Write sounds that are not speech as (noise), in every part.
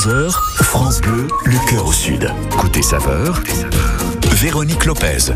11h, France Bleu, le cœur au sud. Côté saveur, Véronique Lopez.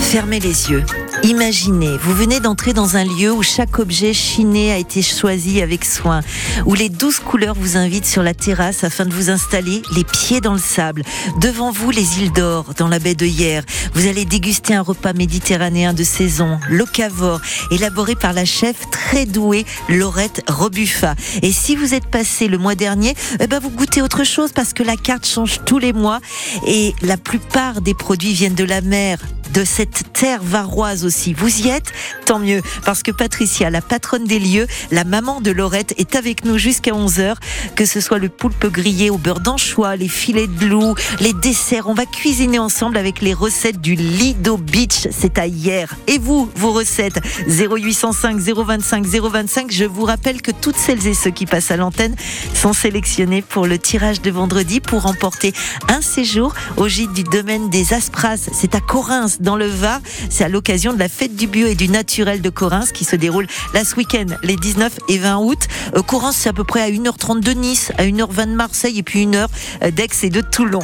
Fermez les yeux. Imaginez, vous venez d'entrer dans un lieu où chaque objet chiné a été choisi avec soin, où les douze couleurs vous invitent sur la terrasse afin de vous installer les pieds dans le sable. Devant vous, les îles d'or, dans la baie de Hier. Vous allez déguster un repas méditerranéen de saison, locavore, élaboré par la chef très douée Laurette Robuffa. Et si vous êtes passé le mois dernier, eh ben vous goûtez autre chose parce que la carte change tous les mois et la plupart des produits viennent de la mer, de cette terre varoise aussi. Vous y êtes Tant mieux, parce que Patricia, la patronne des lieux, la maman de Laurette, est avec nous jusqu'à 11h. Que ce soit le poulpe grillé au beurre d'anchois, les filets de loup, les desserts, on va cuisiner ensemble avec les recettes du Lido Beach. C'est à hier. Et vous, vos recettes? 0805 025 025. Je vous rappelle que toutes celles et ceux qui passent à l'antenne sont sélectionnés pour le tirage de vendredi pour remporter un séjour au gîte du domaine des Aspras. C'est à Corins dans le Var. C'est à l'occasion de la fête du bio et du naturel de Corins qui se déroule là ce week-end, les 19 et 20 août. Euh, c'est à peu près à 1h30 de Nice, à 1h20 de Marseille et puis 1h d'Aix et de Toulon.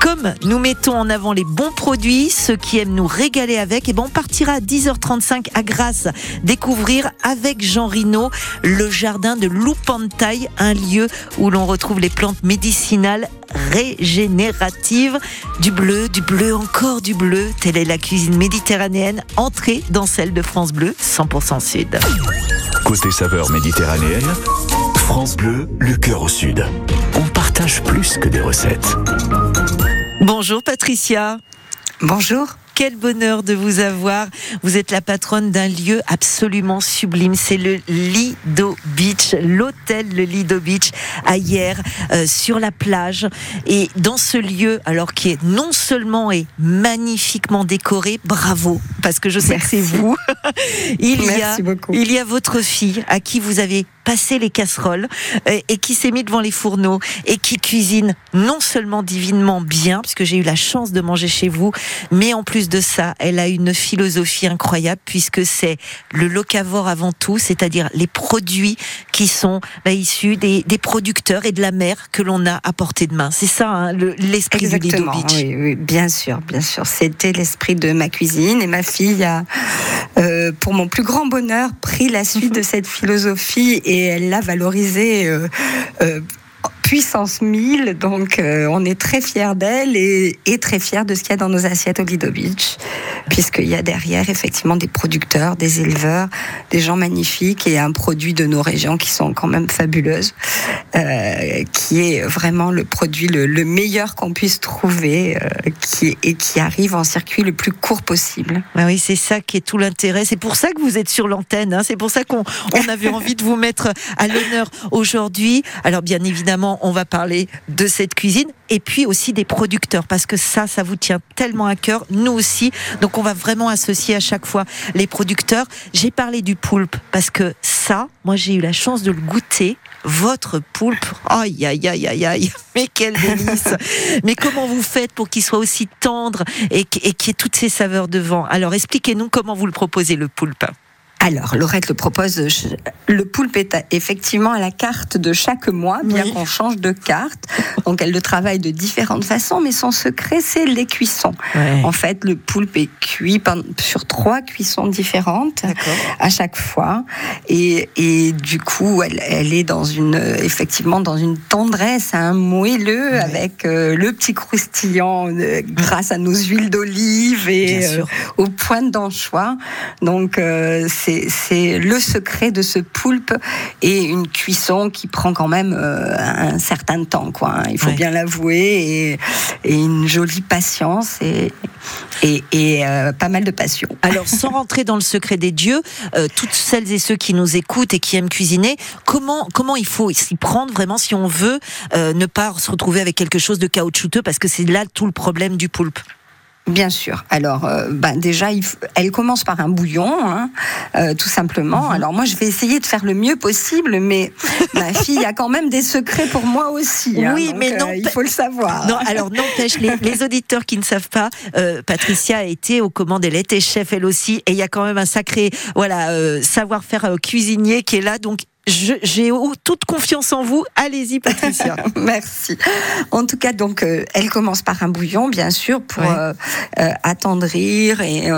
Comme nous mettons en avant les bons produits, ceux qui aiment nous régaler avec, et ben on partira à 10h35 à Grasse découvrir avec Jean Rino le jardin de Loupantaille, un lieu où l'on retrouve les plantes médicinales régénératives, du bleu, du bleu, encore du bleu. Telle est la cuisine méditerranéenne, entrée dans celle de France Bleu, 100% Sud. Côté saveur méditerranéenne, France Bleu, le cœur au sud. On partage plus que des recettes. Bonjour Patricia. Bonjour. Quel bonheur de vous avoir. Vous êtes la patronne d'un lieu absolument sublime. C'est le Lido Beach, l'hôtel le Lido Beach, à hier, euh, sur la plage. Et dans ce lieu, alors qui est non seulement est magnifiquement décoré, bravo, parce que je sais que c'est vous. (laughs) il y a, beaucoup. il y a votre fille à qui vous avez passé les casseroles euh, et qui s'est mis devant les fourneaux et qui cuisine non seulement divinement bien, puisque j'ai eu la chance de manger chez vous, mais en plus de ça, elle a une philosophie incroyable puisque c'est le locavore avant tout, c'est-à-dire les produits qui sont bah, issus des, des producteurs et de la mer que l'on a à portée de main. C'est ça hein, le- l'esprit du Lido Beach. oui, oui, bien sûr, bien sûr. C'était l'esprit de ma cuisine et ma fille a, euh, pour mon plus grand bonheur, pris la suite (laughs) de cette philosophie et elle l'a valorisée euh, euh, puissance 1000. Donc, euh, on est très fiers d'elle et, et très fiers de ce qu'il y a dans nos assiettes au Lido Beach, puisqu'il y a derrière effectivement des producteurs, des éleveurs, des gens magnifiques et un produit de nos régions qui sont quand même fabuleuses, euh, qui est vraiment le produit le, le meilleur qu'on puisse trouver euh, qui, et qui arrive en circuit le plus court possible. Bah oui, c'est ça qui est tout l'intérêt. C'est pour ça que vous êtes sur l'antenne. hein. C'est pour ça qu'on on avait (laughs) envie de vous mettre à l'honneur aujourd'hui. Alors bien évidemment, on va parler de cette cuisine et puis aussi des producteurs parce que ça, ça vous tient tellement à cœur. Nous aussi. Donc on va vraiment associer à chaque fois les producteurs. J'ai parlé du poulpe parce que ça, moi j'ai eu la chance de le goûter. Votre poulpe, aïe aïe aïe aïe aïe, (laughs) mais quelle délice Mais comment vous faites pour qu'il soit aussi tendre et qu'- et qu'il y ait toutes ces saveurs devant? Alors expliquez-nous comment vous le proposez le poulpe. Alors, Laurette le propose. Le poulpe est effectivement à la carte de chaque mois, bien Oui. qu'on change de carte. Donc, elle le travaille de différentes façons, mais son secret, c'est les cuissons. En fait, le poulpe est cuit sur trois cuissons différentes à chaque fois, et, et du coup, elle, elle est dans une effectivement dans une tendresse, un moelleux avec euh, le petit croustillant euh, grâce à nos huiles d'olive et euh, aux pointes d'anchois. Donc, c'est c'est le secret de ce poulpe et une cuisson qui prend quand même euh, un certain temps, quoi. hein, il faut Ouais. bien l'avouer, et, et une jolie patience et, et, et, euh, pas mal de passion. (laughs) Alors, sans rentrer dans le secret des dieux, euh, toutes celles et ceux qui nous écoutent et qui aiment cuisiner, comment comment il faut s'y prendre vraiment si on veut ne pas se retrouver avec quelque chose de caoutchouteux parce que c'est là tout le problème du poulpe? Bien sûr. Alors, euh, ben déjà, il elle commence par un bouillon, hein, euh, tout simplement. Alors moi, je vais essayer de faire le mieux possible, mais (laughs) ma fille a quand même des secrets pour moi aussi. hein, Oui, donc, mais non, euh, il faut le savoir. Non, alors n'empêche, les, les auditeurs qui ne savent pas, euh, Patricia a été aux commandes, elle était chef elle aussi, et il y a quand même un sacré voilà euh, savoir-faire cuisinier qui est là, donc j'ai toute confiance en vous. Allez-y, Patricia. (laughs) Merci. En tout cas, donc, euh, elle commence par un bouillon, bien sûr, pour euh, euh, attendrir et,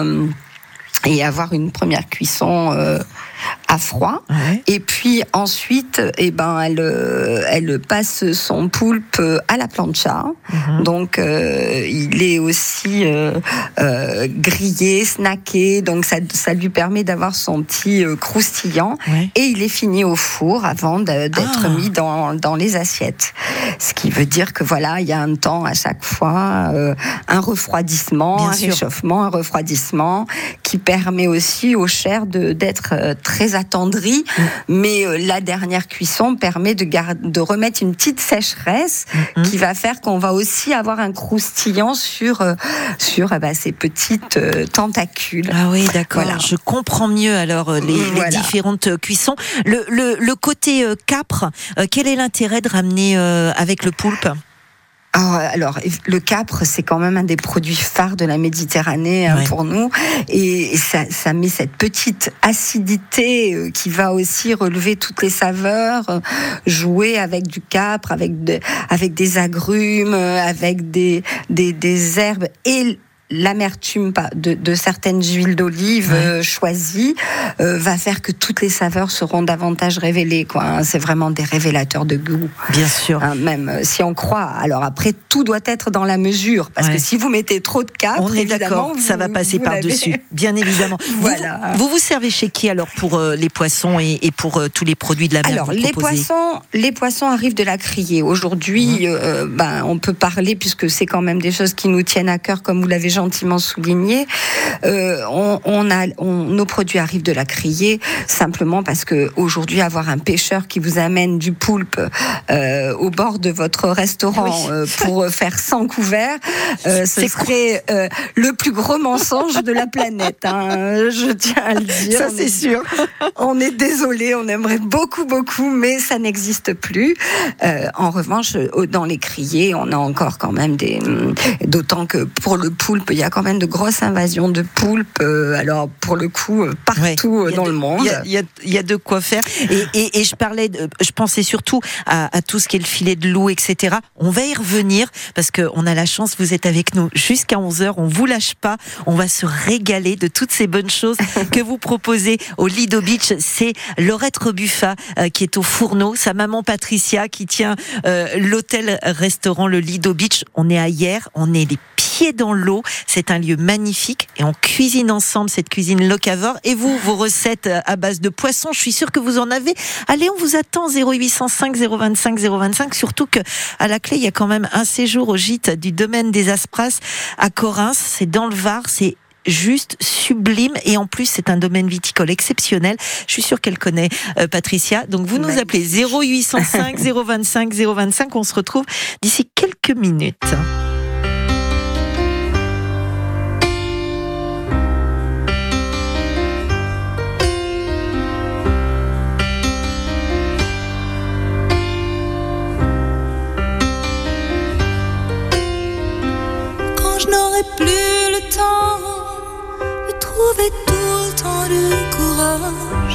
et avoir une première cuisson à froid. Et puis ensuite, eh ben, elle, euh, elle passe son poulpe à la plancha. Mhm. Donc, euh, il est aussi euh, grillé, snacké. Donc, ça, ça lui permet d'avoir son petit croustillant. Et il est fini au four avant d'être ah. mis dans, dans les assiettes. Ce qui veut dire que voilà, il y a un temps à chaque fois, un refroidissement, un réchauffement, un refroidissement qui permet aussi aux chairs d'être très attendri, mais euh, la dernière cuisson permet de, de remettre une petite sécheresse mm-hmm. qui va faire qu'on va aussi avoir un croustillant sur, euh, sur eh ben, ces petites euh, tentacules. Ah oui, d'accord. Je comprends mieux alors les, différentes cuissons. Le, le, le côté capre, quel est l'intérêt de ramener avec le poulpe? ah, alors, le capre, c'est quand même un des produits phares de la Méditerranée hein, pour nous. Et ça, met cette petite acidité euh, qui va aussi relever toutes les saveurs, euh, jouer avec du capre, avec, avec des agrumes, euh, avec des, des, des herbes et l'amertume de, de, certaines huiles d'olive euh, choisies euh, va faire que toutes les saveurs seront davantage révélées. Quoi. Hein. C'est vraiment des révélateurs de goût. Bien sûr. Hein, même euh, si on croit. Alors après, tout doit être dans la mesure. Parce que si vous mettez trop de capre, on est d'accord, ça va passer par-dessus. (laughs) Bien évidemment. voilà. Vous, vous, servez chez qui alors pour les poissons et, et pour tous les produits de la mer Alors, les poissons, les poissons arrivent de la criée. Aujourd'hui, mmh. ben, on peut parler, puisque c'est quand même des choses qui nous tiennent à cœur, comme vous l'avez gentiment souligné. Euh, on, a, nos produits arrivent de la criée simplement parce que aujourd'hui avoir un pêcheur qui vous amène du poulpe euh, au bord de votre restaurant euh, pour faire 100 couverts, ce serait le plus gros mensonge de la planète. Hein, je tiens à le dire. Ça c'est sûr. On est désolé, on aimerait beaucoup beaucoup, mais ça n'existe plus. en revanche, dans les criées, on a encore quand même des. D'autant que pour le poulpe, il y a quand de grosses invasions de poulpes, euh, alors pour le coup, euh, partout euh, dans le monde. Il y, a, de quoi faire. Et, je parlais, de, je pensais surtout à, tout ce qui est le filet de loup, etc. On va y revenir parce qu'on a la chance, vous êtes avec nous jusqu'à 11h, on vous lâche pas, on va se régaler de toutes ces bonnes choses (laughs) que vous proposez au Lido Beach. C'est Laurette Rebuffa qui est au fourneau, sa maman Patricia qui tient l'hôtel-restaurant le Lido Beach. On est à hier, on est les pieds dans l'eau. C'est un lieu magnifique et on cuisine ensemble cette cuisine locavore. Et vous, vos recettes à base de poisson, je suis sûre que vous en avez. Allez, on vous attend 0805 025 025. Surtout que à la clé, il y a quand même un séjour au gîte du domaine des Aspras à Corinthe. C'est dans le Var. C'est juste sublime et en plus c'est un domaine viticole exceptionnel. Je suis sûre qu'elle connaît euh, Patricia. Donc vous nous appelez 0805 025 025. On se retrouve d'ici quelques minutes. Plus le temps de trouver tout le temps du courage.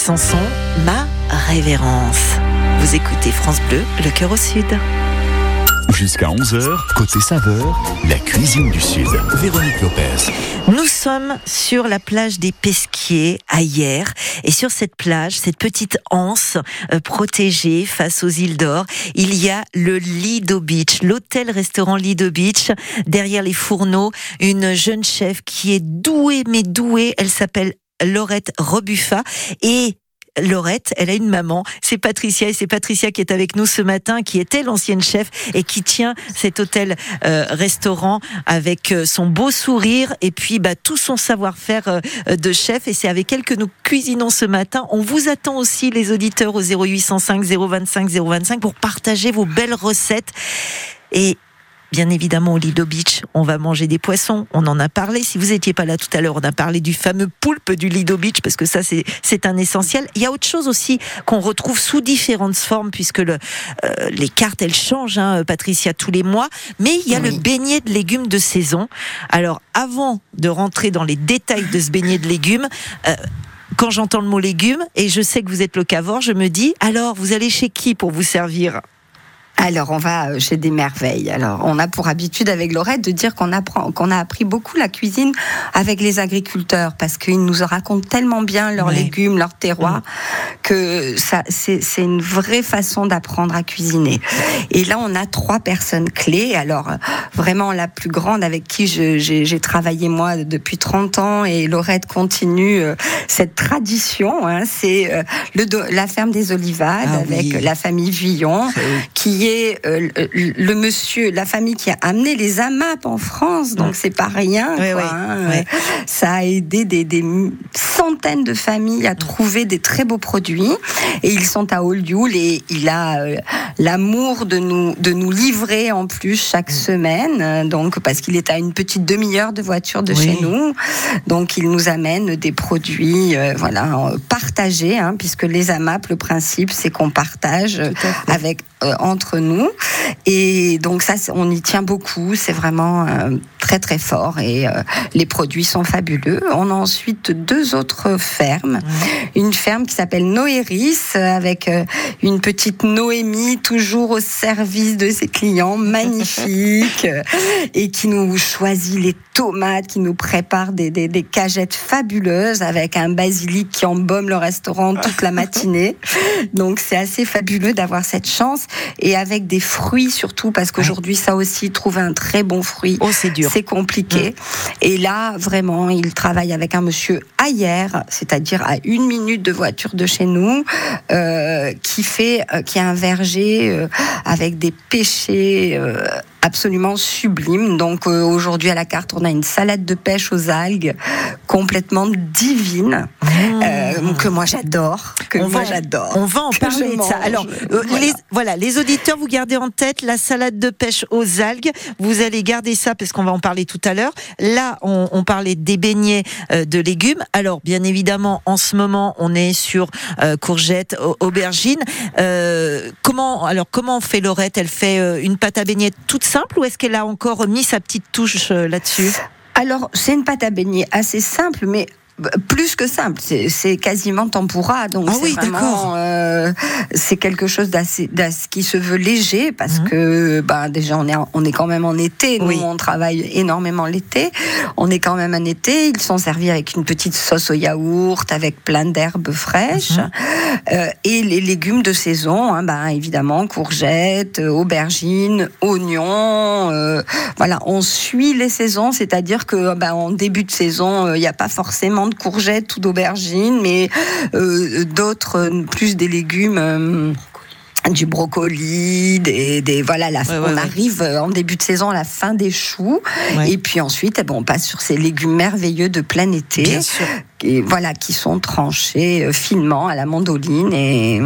Sanson, ma révérence. Vous écoutez France Bleu, le cœur au sud. Jusqu'à 11h, côté saveur, la cuisine du Sud. Véronique Lopez. Nous sommes sur la plage des Pesquiers à Hier et sur cette plage, cette petite anse euh, protégée face aux îles d'Or, il y a le Lido Beach, l'hôtel-restaurant Lido Beach. Derrière les fourneaux, une jeune chef qui est douée mais douée, elle s'appelle Laurette Rebuffa et Laurette, elle a une maman, c'est Patricia. Et c'est Patricia qui est avec nous ce matin, qui était l'ancienne chef et qui tient cet hôtel euh, restaurant avec euh, son beau sourire et puis bah, tout son savoir-faire euh, de chef. Et c'est avec elle que nous cuisinons ce matin. On vous attend aussi les auditeurs au 0805 025 025 pour partager vos belles recettes. Et Bien évidemment, au Lido Beach, on va manger des poissons. On en a parlé. Si vous n'étiez pas là tout à l'heure, on a parlé du fameux poulpe du Lido Beach parce que ça, c'est, un essentiel. Il y a autre chose aussi qu'on retrouve sous différentes formes puisque le, euh, les cartes, elles changent, hein, Patricia, tous les mois. Mais il y a le beignet de légumes de saison. Alors, avant de rentrer dans les détails de ce beignet de légumes, euh, quand j'entends le mot légumes, et je sais que vous êtes locavore, je me dis, alors, vous allez chez qui pour vous servir? Alors, on va euh, chez des merveilles. Alors, on a pour habitude avec Laurette de dire qu'on apprend, qu'on a appris beaucoup la cuisine avec les agriculteurs parce qu'ils nous racontent tellement bien leurs Ouais. légumes, leur terroir, que ça, c'est, c'est une vraie façon d'apprendre à cuisiner. Et là, on a trois personnes clés. Alors, vraiment, la plus grande avec qui je- j'ai, j'ai travaillé moi depuis 30 ans et Laurette continue euh, cette tradition. hein, c'est euh, le, la ferme des Olivades Ah avec oui. la famille Villon qui est euh, le, le monsieur, la famille qui a amené les AMAP en France, donc c'est pas rien. Oui, quoi, oui, hein. oui. Ça a aidé des, des centaines de familles à trouver des très beaux produits. Et ils sont à Olioul et il a euh, l'amour de nous, de nous livrer en plus chaque semaine. euh, Donc, parce qu'il est à une petite demi-heure de voiture de chez nous. Donc, il nous amène des produits, euh, voilà, partagés, hein, puisque les AMAP, le principe, c'est qu'on partage avec entre nous. Et donc ça, on y tient beaucoup. C'est vraiment euh, très très fort et euh, les produits sont fabuleux. On a ensuite deux autres fermes. Une ferme qui s'appelle Noéris avec euh, une petite Noémie toujours au service de ses clients, magnifique (laughs) et qui nous choisit les tomates, qui nous prépare des, des, des cagettes fabuleuses avec un basilic qui embaume le restaurant toute la (laughs) matinée. Donc c'est assez fabuleux d'avoir cette chance et avec des fruits surtout parce qu'aujourd'hui ça aussi trouver un très bon fruit Oh, c'est dur. c'est compliqué. Et là, vraiment, il travaille avec un monsieur ailleurs, c'est-à-dire à une minute de voiture de chez nous, euh, qui fait, euh, qui a un verger euh, avec des pêchers. Absolument sublimes. Donc euh, aujourd'hui à la carte, on a une salade de pêche aux algues complètement divine euh, que moi j'adore, que Mmh. On moi j'adore. On va en parler de ça. Alors, euh, Voilà. les, voilà, les auditeurs, vous gardez en tête la salade de pêche aux algues. Vous allez garder ça parce qu'on va en parler tout à l'heure. Là, on, on parlait des beignets euh, de légumes. Alors, bien évidemment, en ce moment, on est sur euh, courgettes, au- aubergines. Euh, comment, alors, comment on fait Laurette? Elle fait euh, une pâte à beignets toute simple ou est-ce qu'elle a encore mis sa petite touche euh, là-dessus? Alors, c'est une pâte à beignet assez simple, mais plus que simple, c'est quasiment tempura, donc Ah c'est oui, d'accord. euh, c'est quelque chose d'assez, qui se veut léger parce Mhm. que, bah, déjà on est, on est quand même en été, nous Oui. on travaille énormément l'été, on est quand même en été, ils sont servis avec une petite sauce au yaourt, avec plein d'herbes fraîches Mhm. Euh, et les légumes de saison, hein, bah, évidemment courgettes, euh, aubergines, oignons, euh, voilà, on suit les saisons, c'est-à-dire que bah, en début de saison, il n'y a pas forcément de courgettes ou d'aubergines, mais euh, d'autres, euh, plus des légumes. euh, du brocoli, des, des voilà, la, Ouais, on ouais, arrive en début de saison à la fin des choux, et puis ensuite, eh ben, on passe sur ces légumes merveilleux de plein été, Bien sûr. Et voilà, qui sont tranchés euh, finement à la mandoline et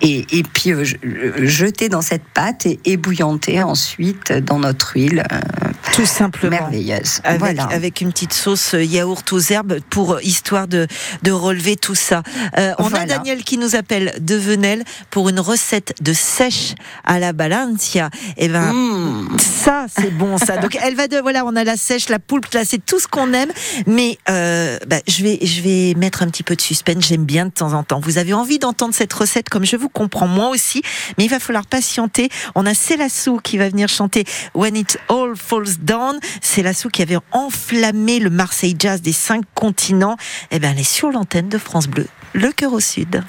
et, et puis euh, euh, jetés dans cette pâte et ébouillantés ensuite dans notre huile Tout simplement. merveilleuse. Avec, voilà. avec une petite sauce yaourt aux herbes pour histoire de, de relever tout ça. Euh, on a. Daniel qui nous appelle de Venelle pour une recette de sèche à la Balancia. Et ben Mmh. ça c'est bon ça. (laughs) Donc elle va de voilà on a la sèche, la poulpe là c'est tout ce qu'on aime. Mais euh, bah, je vais je vais mettre un petit peu de suspense. J'aime bien de temps en temps. Vous avez envie d'entendre cette recette comme je vous comprends moi aussi. Mais il va falloir patienter. On a Célassou qui va venir chanter When It All Falls Down. Célassou qui avait enflammé le Marseille Jazz des cinq continents. Eh ben elle est sur l'antenne de France Bleu, le cœur au sud.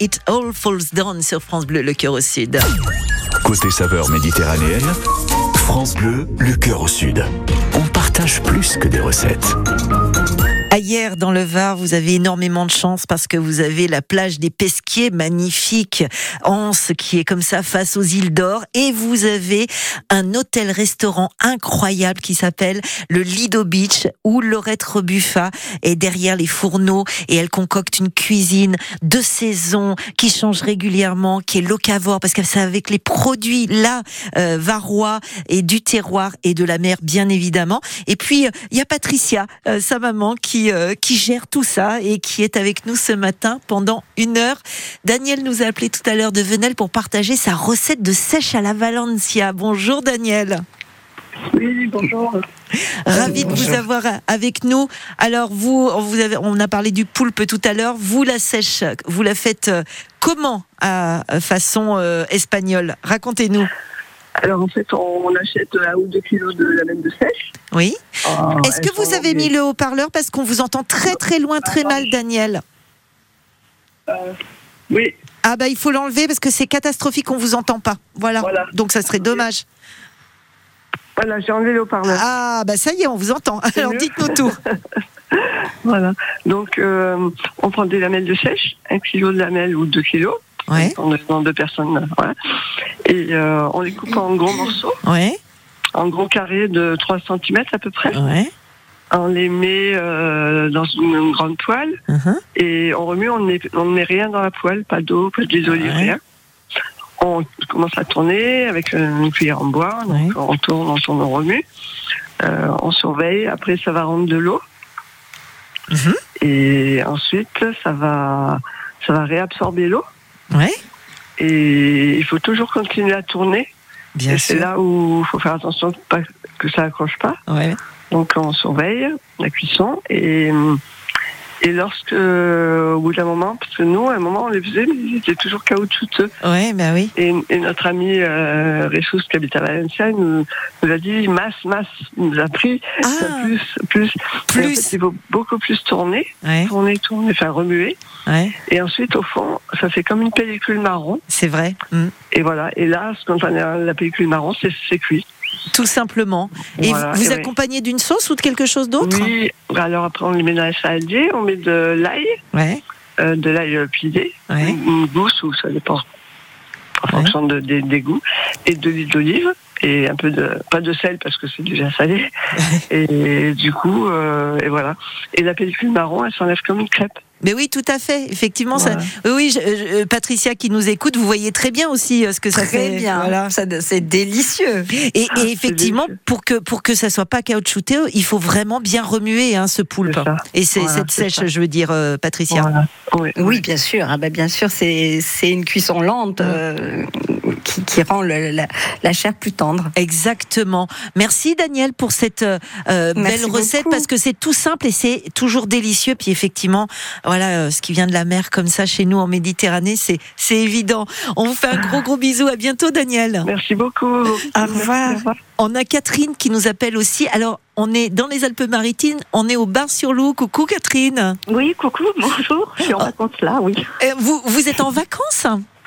It All Falls Down sur France Bleu, le cœur au sud. Côté saveur méditerranéenne, France Bleu, le cœur au sud. On partage plus que des recettes. Dans le Var, vous avez énormément de chance parce que vous avez la plage des Pesquiers, magnifique, Anse, qui est comme ça face aux îles d'Or, et vous avez un hôtel-restaurant incroyable qui s'appelle le Lido Beach, où Laurette Rebuffa est derrière les fourneaux et elle concocte une cuisine de saison qui change régulièrement, qui est locavore, parce que c'est avec les produits là, euh, varois et du terroir et de la mer, bien évidemment. Et puis, euh, il y a Patricia, euh, sa maman, qui, euh, qui gère tout ça et qui est avec nous ce matin pendant une heure. Daniel nous a appelé tout à l'heure de Venelle pour partager sa recette de sèche à la Valencia. Bonjour Daniel. Oui, bonjour. Ravi de vous avoir avec nous. Alors vous, vous avez, on a parlé du poulpe tout à l'heure. Vous la sèche, vous la faites euh, comment à à façon euh, espagnole? Racontez-nous. Alors en fait, on achète un ou deux kilos de laine de sèche. Oui. Euh, Est-ce que vous avez mis le haut-parleur parce qu'on vous entend très très loin, très mal, Daniel Oui, Ah bah il faut l'enlever parce que c'est catastrophique, on vous entend pas. Voilà. Voilà. Donc ça serait dommage. voilà, j'ai enlevé le haut-parleur. Ah bah ça y est, on vous entend. Alors dites-nous tout. (laughs) Voilà. Donc, euh, on prend des lamelles de sèche, un kilo de lamelles ou deux kilos. Ouais. On est dans deux personnes. Voilà. Et euh, on les coupe en gros morceaux, Ouais. en gros carrés de 3 cm à peu près. Ouais. on les met euh, dans une grande poêle Mhm. et on remue, on ne met, on ne met rien dans la poêle, pas d'eau, pas d'huile Ouais. rien. On commence à tourner avec une cuillère en bois, donc on tourne, on tourne, on remue. Euh, on surveille, après ça va rendre de l'eau. Mhm. Et ensuite, ça va, ça va réabsorber l'eau. Ouais, Et il faut toujours continuer à tourner. bien et c'est là où il faut faire attention que, pas- que ça accroche pas. Ouais. Donc on surveille la cuisson et, et lorsque, au bout d'un moment, parce que nous, à un moment, on les faisait, mais ils étaient toujours caoutchouteux. Ouais, bah oui. Et, et notre ami euh, qui habite à Valencia, il nous, nous a dit masse, masse. Il nous a pris Ah. plus, plus. Plus. En fait, il faut beaucoup plus tourner, Ouais, tourner, tourner, enfin remuer. ouais, Et ensuite, au fond, ça fait comme une pellicule marron. c'est vrai. Mm. Et voilà. Et là, quand on a la pellicule marron, c'est c'est cuit. Tout simplement. Et Voilà, vous, accompagnez d'une sauce ou de quelque chose d'autre Oui. Alors après, on les met dans la saladier, on met de l'ail. Ouais, euh, de l'ail pilé, Ouais. une, gousse ou ça dépend en fonction de- des, des goûts, et de l'huile d'olive et un peu de pas de sel parce que c'est déjà salé. (laughs) et du coup, euh, et voilà. Et la pellicule marron, elle s'enlève comme une crêpe. Mais oui, tout à fait. Effectivement, ça. Voilà. Oui, oui, je- je- Patricia qui nous écoute, vous voyez très bien aussi euh, ce que ça Très fait. bien. Voilà. Ça- C'est délicieux. Et, Ah, et effectivement, délicieux. pour que pour que ça soit pas caoutchouté, il faut vraiment bien remuer hein, ce poulpe. Et c'est Voilà, cette sèche, ça. je veux dire, euh, Patricia. Voilà. Oui, Oui, bien sûr. Ah bah, bien sûr, c'est c'est une cuisson lente euh, qui, qui rend le- la, la chair plus tendre. Exactement. Merci Daniel pour cette euh, euh, Merci belle recette beaucoup. parce que c'est tout simple et c'est toujours délicieux. Puis effectivement, voilà, euh, ce qui vient de la mer comme ça chez nous en Méditerranée, c'est c'est évident. On vous fait un gros gros bisou. À bientôt Daniel. Merci beaucoup. Au revoir. On a Catherine qui nous appelle aussi. Alors, on est dans les Alpes-Maritimes, on est au Bar-sur-Loup. Coucou Catherine. Oui, coucou, bonjour. Je suis en Ah. vacances là, oui. Euh, vous, vous êtes en vacances?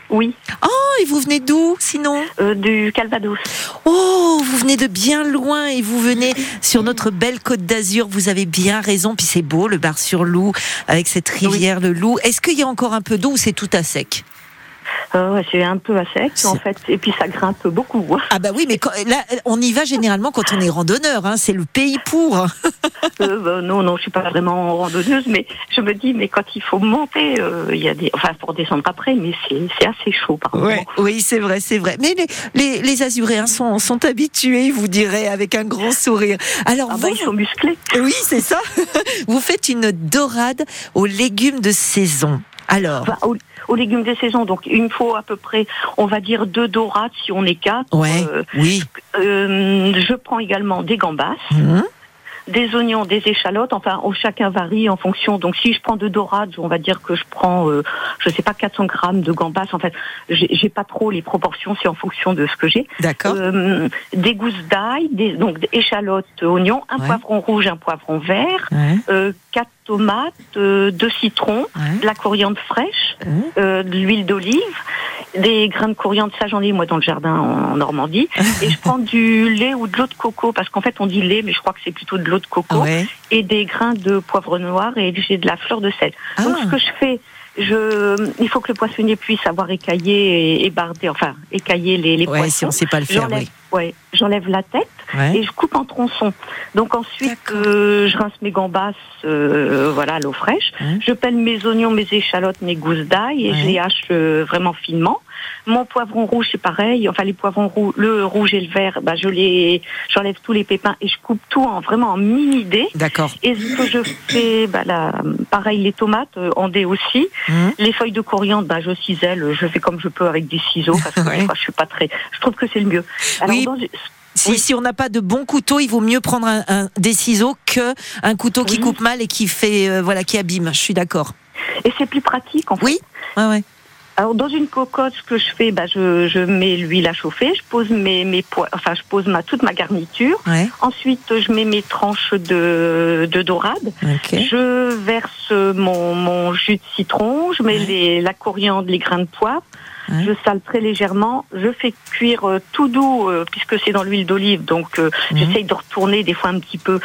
Oui, Oh, et vous venez d'où sinon? Euh, du Calvados. Oh, vous venez de bien loin et vous venez sur notre belle côte d'Azur. Vous avez bien raison. Puis c'est beau, le Bar-sur-Loup, avec cette rivière, le Loup. Est-ce qu'il y a encore un peu d'eau ou c'est tout à sec? Euh, ouais, c'est un peu à sec en fait, et puis ça grimpe beaucoup. Ah bah oui, mais quand- là, on y va généralement quand on est randonneur. Hein, c'est le pays pour. Euh, bah, non, non, je suis pas vraiment randonneuse, mais je me dis, mais quand il faut monter, euh, il y a des, enfin pour descendre après, mais c'est c'est assez chaud par moment. Oui, c'est vrai, c'est vrai. Mais les, les, les Azuréens sont, sont habitués, vous direz, avec un grand sourire. Alors, Ah vous, bah, il faut muscler. oui, c'est ça. (laughs) vous faites une dorade aux légumes de saison. Alors, Enfin, aux, aux légumes des saisons, donc il me faut à peu près, on va dire deux dorades si on est quatre. ouais, Euh, oui. euh, je prends également des gambas. Mhm. des oignons, des échalotes, enfin chacun varie en fonction. Donc si je prends de dorades, on va dire que je prends, euh, je sais pas, 400 grammes de gambas. En fait, j'ai pas trop les proportions, c'est en fonction de ce que j'ai. D'accord. Euh, des gousses d'ail, des, donc des échalotes, oignons, un Ouais. poivron rouge, un poivron vert, Ouais, euh, quatre tomates, euh, deux citrons, ouais. de la coriandre fraîche, Mhm. euh, de l'huile d'olive, des grains de coriandre, ça j'en ai moi dans le jardin en, Normandie, (laughs) et je prends du lait ou de l'eau de coco, parce qu'en fait on dit lait, mais je crois que c'est plutôt de l'eau de coco, Ouais. et des grains de poivre noir, et j'ai de la fleur de sel. Donc Ah. ce que je fais, je, il faut que le poissonnier puisse avoir écaillé et, et bardé, enfin écaillé les, les Ouais, si poissons. on sait pas le faire, J'enlève, oui. ouais, j'enlève la tête Ouais. et je coupe en tronçons. Donc ensuite, euh, je rince mes gambas, euh, voilà, à l'eau fraîche. Ouais. Je pèle mes oignons, mes échalotes, mes gousses d'ail et je les hache euh, vraiment finement. Mon poivron rouge, c'est pareil. Enfin, les poivrons roux, le rouge et le vert, bah, je les, j'enlève tous les pépins et je coupe tout en vraiment en mini dés. D'accord. Et ce que je fais, bah, pareil, les tomates euh, en dés aussi. Mhm. Les feuilles de coriandre, bah, je cisèle, je fais comme je peux avec des ciseaux parce que (laughs) Ouais. je suis pas très. Je trouve que c'est le mieux. Alors, Oui. dans- Si, Oui. si on n'a pas de bon couteau, il vaut mieux prendre un, un- des ciseaux que un couteau qui coupe mal et qui fait euh, voilà qui abîme. Je suis d'accord. Et c'est plus pratique en fait. Oui. Ouais, ouais. Alors dans une cocotte, ce que je fais, bah, je, je mets l'huile à chauffer, je pose mes, mes pois- enfin je pose ma toute ma garniture. Ouais. Ensuite, je mets mes tranches de, de dorade. Ok. Je verse mon, mon jus de citron, je mets Ouais. les, la coriandre, les grains de poivre. Ouais. Je sale très légèrement. Je fais cuire euh, tout doux euh, puisque c'est dans l'huile d'olive. Donc euh, j'essaye de retourner des fois un petit peu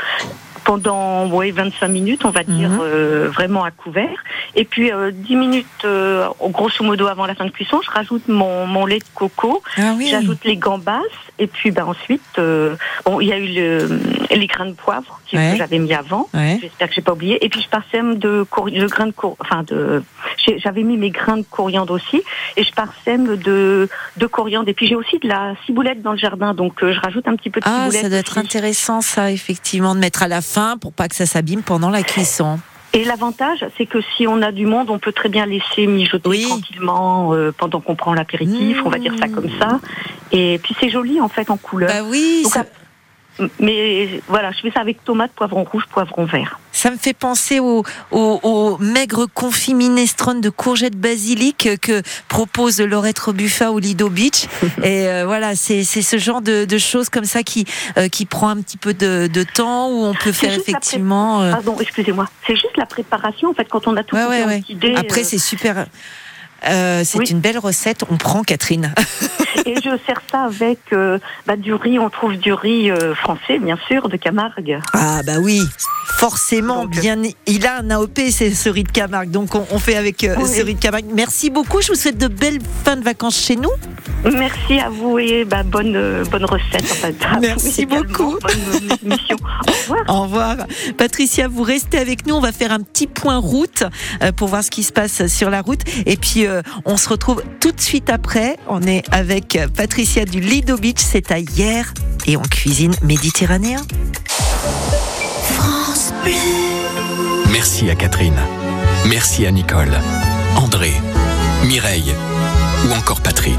pendant ouais, 25 minutes, on va dire, Mhm. euh, vraiment à couvert. Et puis euh, 10 minutes, euh, grosso modo, avant la fin de cuisson, je rajoute mon, mon lait de coco, Ah oui. j'ajoute les gambas, et puis ben, ensuite, euh, bon, il y a eu le, les grains de poivre que Ouais. j'avais mis avant. Ouais. J'espère que j'ai pas oublié. Et puis je parsème de, de grains de enfin de, j'avais mis mes grains de coriandre aussi, et je parsème de, de coriandre. Et puis j'ai aussi de la ciboulette dans le jardin, donc euh, je rajoute un petit peu de Ah, ciboulette. ça doit être intéressant, ça, effectivement, de mettre à la fin pour pas que ça s'abîme pendant la cuisson. Et l'avantage, c'est que si on a du monde, on peut très bien laisser mijoter Oui. tranquillement euh, pendant qu'on prend l'apéritif, Mmh. on va dire ça comme ça. Et puis c'est joli en fait en couleur. Bah oui, Donc, ça, Mais voilà, je fais ça avec tomate, poivron rouge, poivron vert. ça me fait penser au, au, au maigre confit minestrone de courgettes basilic que propose Laurette Robuffa au Lido Beach. (laughs) Et euh, voilà, c'est ce genre de, de choses comme ça qui, euh, qui prend un petit peu de, de temps, où on peut faire effectivement... euh, Pardon, excusez-moi. C'est juste la préparation en fait quand on a tout Ouais, ouais, ouais. Après, euh, c'est super. Euh, c'est Oui. une belle recette. On prend Catherine. (laughs) et je sers ça avec euh, bah, du riz. On trouve du riz euh, français, bien sûr, de Camargue. Ah bah oui, forcément. Donc, bien, il a un AOP, c'est ce riz de Camargue. Donc on, on fait avec euh, Oui. ce riz de Camargue. Merci beaucoup. Je vous souhaite de belles fins de vacances chez nous. Merci à vous et bah, bonne euh, bonne recette en fait. Merci beaucoup. Bonne euh, mission. Au revoir. Au revoir. Patricia, vous restez avec nous. On va faire un petit point route euh, pour voir ce qui se passe sur la route. Et puis, euh, on se retrouve tout de suite après. On est avec Patricia du Lido Beach. C'est à hier et en cuisine méditerranéen. Merci à Catherine. Merci à Nicole, André, Mireille ou encore Patrick.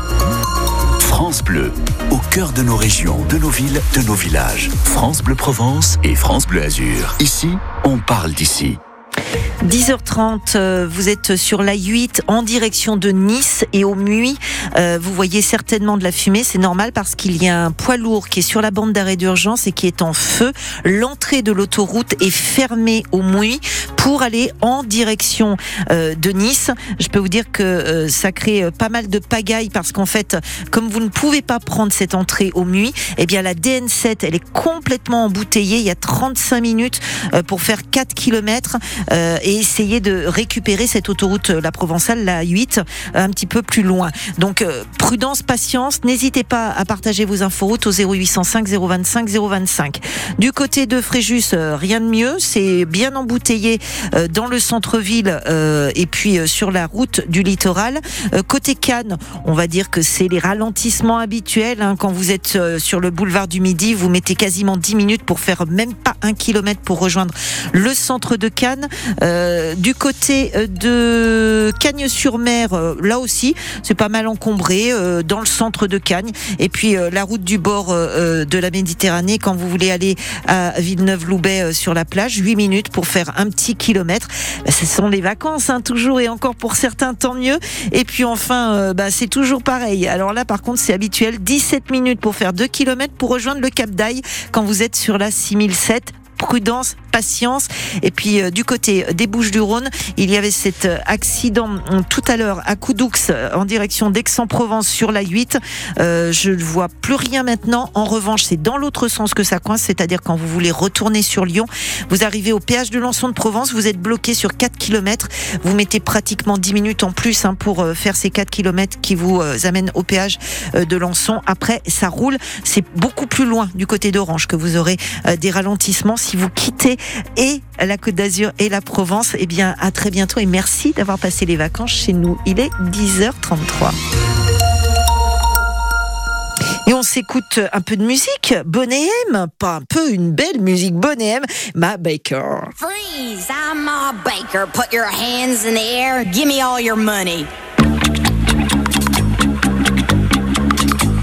France Bleu, au cœur de nos régions, de nos villes, de nos villages. France Bleu Provence et France Bleu Azur. Ici, on parle d'ici. 10h30, euh, vous êtes sur la 8 en direction de Nice et au Muy. Euh, vous voyez certainement de la fumée, c'est normal parce qu'il y a un poids lourd qui est sur la bande d'arrêt d'urgence et qui est en feu. L'entrée de l'autoroute est fermée au Muy pour aller en direction euh, de Nice. Je peux vous dire que ça crée pas mal de pagaille parce qu'en fait, comme vous ne pouvez pas prendre cette entrée au Muy, eh bien la DN7, elle est complètement embouteillée. Il y a 35 minutes pour faire 4 km euh, et essayer de récupérer cette autoroute, euh, la Provençale, la 8, euh, un petit peu plus loin. Donc euh, prudence, patience, n'hésitez pas à partager vos inforoutes au 0805 025 025. Du côté de Fréjus, euh, rien de mieux, c'est bien embouteillé dans le centre-ville et puis sur la route du littoral. Côté Cannes, on va dire que c'est les ralentissements habituels. hein. Quand vous êtes sur le boulevard du Midi, vous mettez quasiment 10 minutes pour faire même pas un kilomètre pour rejoindre le centre de Cannes. Euh, du côté euh, de Cagnes-sur-Mer, euh, là aussi, c'est pas mal encombré euh, dans le centre de Cagnes. Et puis la route du bord de la Méditerranée, quand vous voulez aller à Villeneuve-Loubet sur la plage, 8 minutes pour faire un petit kilomètre. Bah, ce sont les vacances, hein, toujours et encore pour certains, tant mieux. Et puis enfin, bah, c'est toujours pareil. Alors là, par contre, c'est habituel, 17 minutes pour faire 2 kilomètres pour rejoindre le Cap d'Aille quand vous êtes sur la 6007 prudence, patience. Et puis euh, du côté des Bouches-du-Rhône, il y avait cet euh, accident euh, tout à l'heure à Coudoux en direction d'Aix-en-Provence sur la 8. Euh, je ne vois plus rien maintenant. En revanche, c'est dans l'autre sens que ça coince, c'est-à-dire quand vous voulez retourner sur Lyon, vous arrivez au péage de Lançon de Provence, vous êtes bloqué sur 4 km. Vous mettez pratiquement 10 minutes en plus hein, pour faire ces 4 km qui vous amènent au péage de Lançon. Après, ça roule. C'est beaucoup plus loin du côté d'Orange que vous aurez des ralentissements. Vous quittez et la Côte d'Azur et la Provence, eh bien, à très bientôt et merci d'avoir passé les vacances chez nous. Il est 10h33. Et on s'écoute un peu de musique. Bonnet M, pas un peu, une belle musique. Bonnet M, Ma Baker. Freeze! I'm Ma Baker. Put your hands in the air. Give me all your money.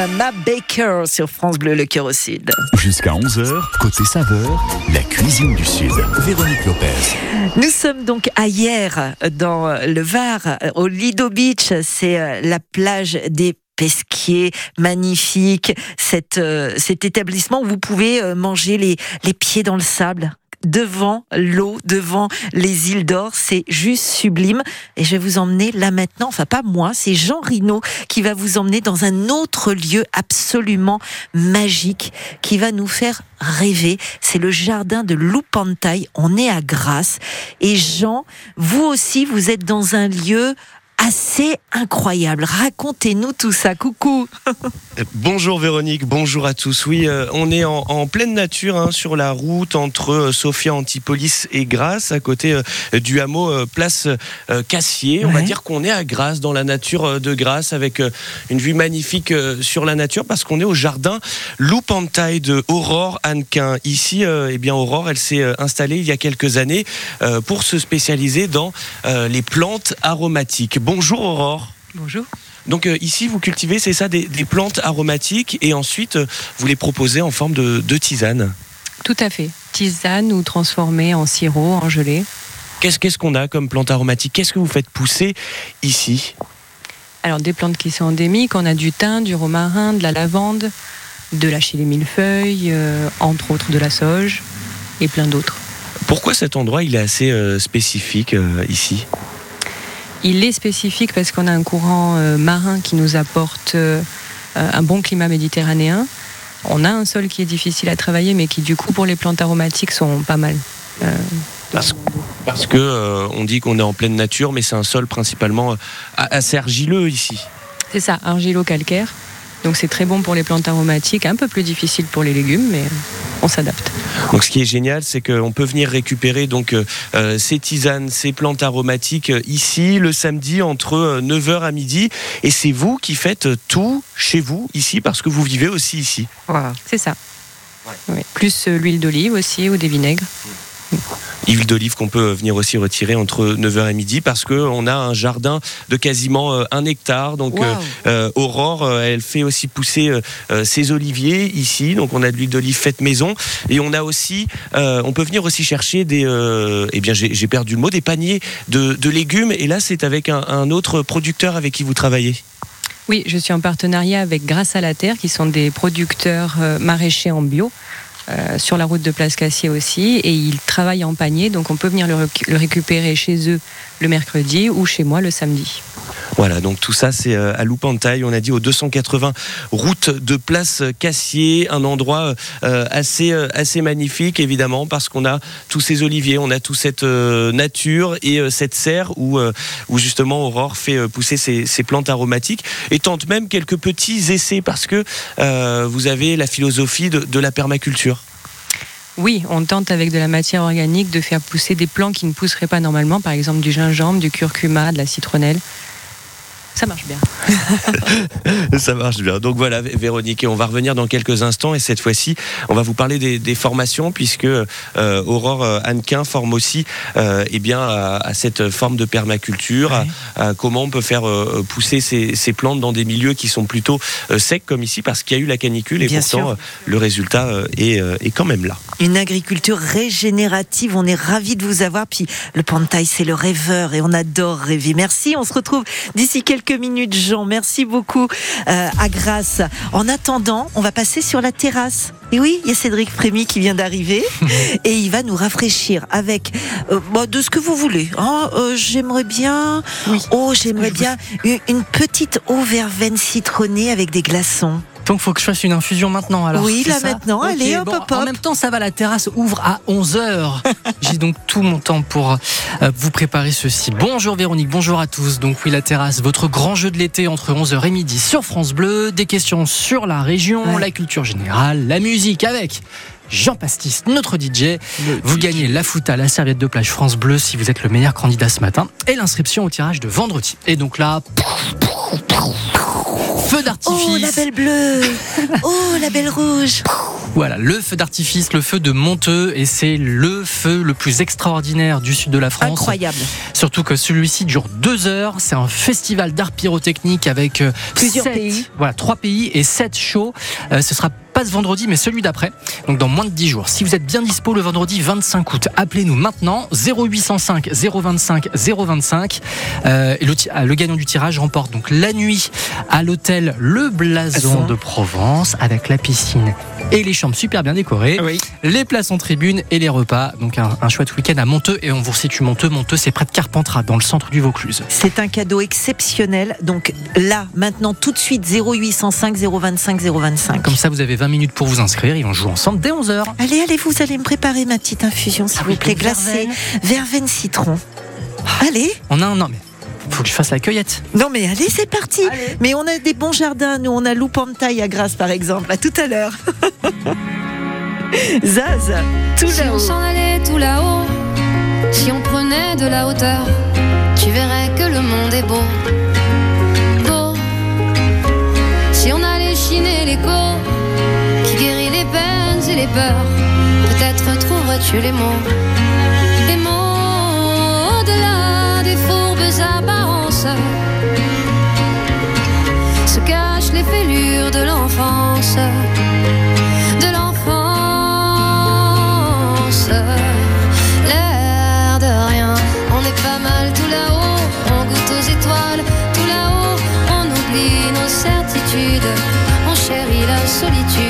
Mama Baker sur France Bleu, le cœur au sud. Jusqu'à 11h, côté saveur, la cuisine du Sud. Véronique Lopez. Nous sommes donc à hier dans le Var, au Lido Beach. C'est euh, la plage des Pesquiers, magnifique. Cette, euh, cet établissement où vous pouvez euh, manger les, les pieds dans le sable devant l'eau, devant les îles d'or. C'est juste sublime. Et je vais vous emmener là maintenant, enfin pas moi, c'est Jean Rino qui va vous emmener dans un autre lieu absolument magique qui va nous faire rêver. C'est le jardin de Loupantaille. On est à Grasse. Et Jean, vous aussi, vous êtes dans un lieu assez incroyable. Racontez-nous tout ça. Coucou. Bonjour Véronique, bonjour à tous. Oui, euh, on est en, en pleine nature hein, sur la route entre euh, Sofia Antipolis et Grasse, à côté euh, du hameau euh, Place euh, Cassier. On va dire qu'on est à Grasse, dans la nature euh, de Grasse, avec euh, une vue magnifique euh, sur la nature, parce qu'on est au jardin Loupantaille de Aurore Hannequin. Ici, euh, eh bien Aurore, elle s'est euh, installée il y a quelques années euh, pour se spécialiser dans euh, les plantes aromatiques. Bonjour Aurore. Bonjour. Donc euh, ici, vous cultivez, c'est ça, des, des plantes aromatiques et ensuite euh, vous les proposez en forme de, de tisane. Tout à fait. Tisane ou transformée en sirop, en gelée. Qu'est-ce qu'on a comme plante aromatique? Qu'est-ce que vous faites pousser ici? Alors des plantes qui sont endémiques, on a du thym, du romarin, de la lavande, de la chili millefeuille, euh, entre autres de la sauge et plein d'autres. Pourquoi cet endroit il est assez spécifique ici? Il est spécifique parce qu'on a un courant euh, marin qui nous apporte euh, un bon climat méditerranéen. On a un sol qui est difficile à travailler, mais qui du coup pour les plantes aromatiques sont pas mal. Euh, Parce, parce que on dit qu'on est en pleine nature, mais c'est un sol principalement assez argileux ici. c'est ça, argilo-calcaire. Donc c'est très bon pour les plantes aromatiques, un peu plus difficile pour les légumes, mais on s'adapte. Donc ce qui est génial, c'est qu'on peut venir récupérer donc euh, euh, ces tisanes, ces plantes aromatiques euh, ici le samedi entre euh, 9h à midi. Et c'est vous qui faites tout chez vous ici parce que vous vivez aussi ici. C'est ça. Oui. Plus l'huile d'olive aussi ou des vinaigres. Huile d'olive qu'on peut venir aussi retirer entre 9h et midi parce qu'on a un jardin de quasiment euh, un hectare. Donc Wow. euh, euh, Aurore, elle fait aussi pousser euh, ses oliviers ici. Donc on a de l'huile d'olive faite maison et on a aussi, euh, on peut venir aussi chercher des, eh bien j'ai perdu le mot, des paniers de, de légumes. Et là c'est avec un, un autre producteur avec qui vous travaillez. Oui, je suis en partenariat avec Grâce à la Terre, qui sont des producteurs maraîchers en bio. Euh, sur la route de Place Cassier aussi, et ils travaillent en panier, donc on peut venir le récupérer chez eux le mercredi ou chez moi le samedi. Voilà, donc tout ça c'est euh, à Loupantaille, on a dit au 280 route de Place Cassier, un endroit euh, assez euh, assez magnifique évidemment parce qu'on a tous ces oliviers, on a toute cette nature et cette serre où où justement Aurore fait pousser ses, plantes aromatiques et tente même quelques petits essais parce que vous avez la philosophie de la permaculture. Oui, on tente avec de la matière organique de faire pousser des plants qui ne pousseraient pas normalement, par exemple du gingembre, du curcuma, de la citronnelle. Ça marche bien. (laughs) Ça marche bien. Donc voilà, Vé- Véronique, et on va revenir dans quelques instants. Et cette fois-ci, on va vous parler des, des formations, puisque euh, Aurore euh, Hannequin forme aussi euh, eh bien, à, à cette forme de permaculture, à- à, comment on peut faire euh, pousser ces, ces plantes dans des milieux qui sont plutôt euh, secs, comme ici, parce qu'il y a eu la canicule, et Bien pourtant, sûr. euh, le résultat euh, est, euh, est quand même là. Une agriculture régénérative. On est ravis de vous avoir. Puis le Pantail, c'est le rêveur et on adore rêver. Merci. On se retrouve d'ici quelques minutes, Jean. Merci beaucoup euh, à Grasse. En attendant, on va passer sur la terrasse. Et oui, il y a Cédric Frémy qui vient d'arriver (laughs) et il va nous rafraîchir avec euh, bon, de ce que vous voulez. hein. Euh, j'aimerais bien, oh, j'aimerais bien une, une petite eau verveine citronnée avec des glaçons. Donc faut que je fasse une infusion maintenant alors. Oui, là, maintenant. Allez, hop, bon, hop, En hop. même temps, ça va, la terrasse ouvre à 11h. (laughs) J'ai donc tout mon temps pour euh, vous préparer ceci. Bonjour Véronique, bonjour à tous. Donc oui, la terrasse, votre grand jeu de l'été entre 11h et midi sur France Bleu. Des questions sur la région, Ouais. la culture générale, la musique avec Jean Pastis, notre DJ. Vous gagnez la fouta, la serviette de plage France Bleu si vous êtes le meilleur candidat ce matin. Et l'inscription au tirage de vendredi. Et donc là, Feu Oh, d'artifice. la belle bleue Oh, la belle rouge Voilà, le feu d'artifice, le feu de Monteux, et c'est le feu le plus extraordinaire du sud de la France. Incroyable. Surtout que celui-ci dure deux heures. C'est un festival d'art pyrotechnique avec euh, Plusieurs sept- pays. Voilà, trois pays et sept shows. Euh, ce sera pas ce vendredi, mais celui d'après. Donc dans moins de 10 jours. Si vous êtes bien dispo le vendredi 25 août, appelez-nous maintenant 0805 025 025. Euh, et le, gagnant du tirage remporte donc la nuit à l'hôtel Le Blason de Provence avec la piscine et les chambres super bien décorées les places en tribune et les repas. Donc un, un chouette week-end à Monteux et on vous situe Monteux. Monteux, c'est près de Carpentras, dans le centre du Vaucluse. C'est un cadeau exceptionnel. Donc là, maintenant, tout de suite, 0805 025 025. Comme ça, vous avez 20 minutes pour vous inscrire. Ils vont jouer ensemble dès 11h. Allez, allez, vous allez me préparer ma petite infusion, s'il Ah vous plaît, glacée. verveine. Verveine citron. Allez On a un. Non, mais faut que je fasse la cueillette. Non mais allez, c'est parti Mais on a des bons jardins, nous on a Loupantaille à Grasse par exemple, à tout à l'heure. (laughs) Zaz, tout Si on là-haut. s'en allait tout là-haut, si on prenait de la hauteur, tu verrais que le monde est. Beau. Les peurs, peut-être trouverais-tu les mots. Les mots au-delà des fourbes apparences se cachent les fêlures de l'enfance. De l'enfance, l'air de rien. On est pas mal tout là-haut, on goûte aux étoiles. Tout là-haut, on oublie nos certitudes. On chérit la solitude,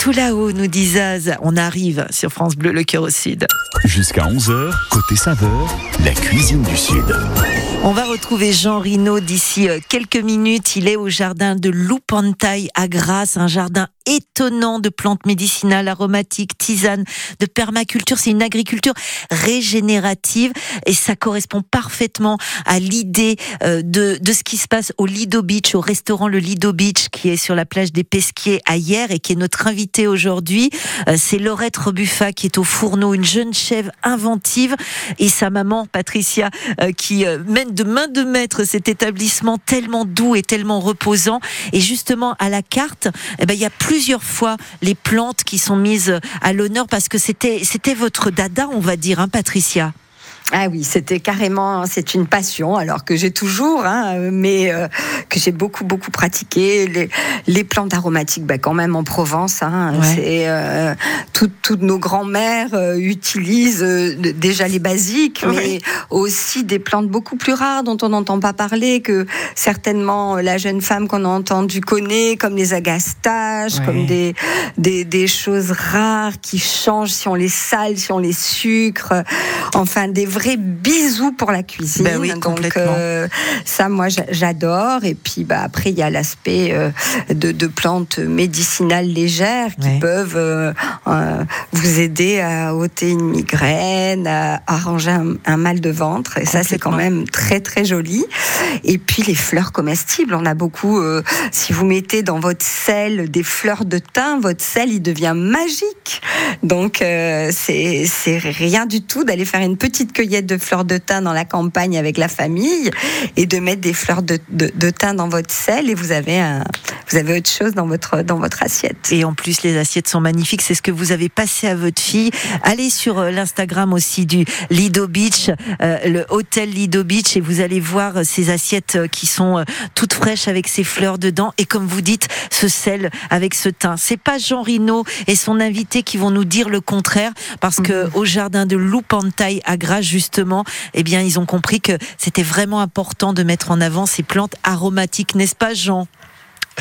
Tout là-haut, nous dit Zaz. On arrive sur France Bleu, le cœur au sud. Jusqu'à 11h, côté saveur, la cuisine du Sud. On va retrouver Jean Rino d'ici euh, quelques minutes. Il est au jardin de Loupantaille à Grasse, un jardin étonnant de plantes médicinales, aromatiques, tisanes, de permaculture. C'est une agriculture régénérative et ça correspond parfaitement à l'idée euh, de, de ce qui se passe au Lido Beach, au restaurant le Lido Beach qui est sur la plage des Pesquiers à hier et qui est notre invité aujourd'hui. Euh, C'est Laurette Rebuffa qui est au fourneau, une jeune chèvre inventive et sa maman Patricia euh, qui mène de main de maître cet établissement tellement doux et tellement reposant. Et justement, à la carte, eh ben, il y a plusieurs plusieurs fois les plantes qui sont mises à l'honneur parce que c'était votre dada, on va dire, hein, Patricia. Ah oui, c'était carrément, c'est une passion, alors que j'ai toujours, hein, mais euh, que j'ai beaucoup, beaucoup pratiqué. Les, les plantes aromatiques, bah, quand même en Provence, hein, Ouais. c'est euh, toutes, toutes nos grands-mères euh, utilisent euh, déjà les basiques, mais aussi des plantes beaucoup plus rares dont on n'entend pas parler, que certainement euh, la jeune femme qu'on a entendue connaît, comme les agastaches, Ouais. comme des, des, des choses rares qui changent si on les sale, si on les sucre. Enfin, des vrais bisous pour la cuisine. Ben oui, Donc, euh, ça, moi, j'a- j'adore. Et puis, bah, après, il y a l'aspect euh, de, de plantes médicinales légères qui Ouais. peuvent euh, vous aider à ôter une migraine, à arranger un, un mal de ventre. Et ça, c'est quand même très, très joli. Et puis, les fleurs comestibles. On a beaucoup, si vous mettez dans votre sel des fleurs de thym, votre sel, il devient magique. Donc, c'est c'est rien du tout d'aller faire une petite cueillette de fleurs de thym dans la campagne avec la famille et de mettre des fleurs de, de, de thym dans votre sel et vous avez, un, vous avez autre chose dans votre, dans votre assiette. Et en plus, les assiettes sont magnifiques. C'est ce que vous avez passé à votre fille. Allez sur euh, l'Instagram aussi du Lido Beach, euh, le hôtel Lido Beach, et vous allez voir euh, ces assiettes euh, qui sont toutes fraîches avec ces fleurs dedans. Et comme vous dites, ce sel avec ce thym. C'est pas Jean Rino et son invité qui vont nous dire le contraire, parce que au jardin de Loupantaille à Grasse, justement, eh bien, ils ont compris que c'était vraiment important de mettre en avant ces plantes aromatiques, n'est-ce pas, Jean?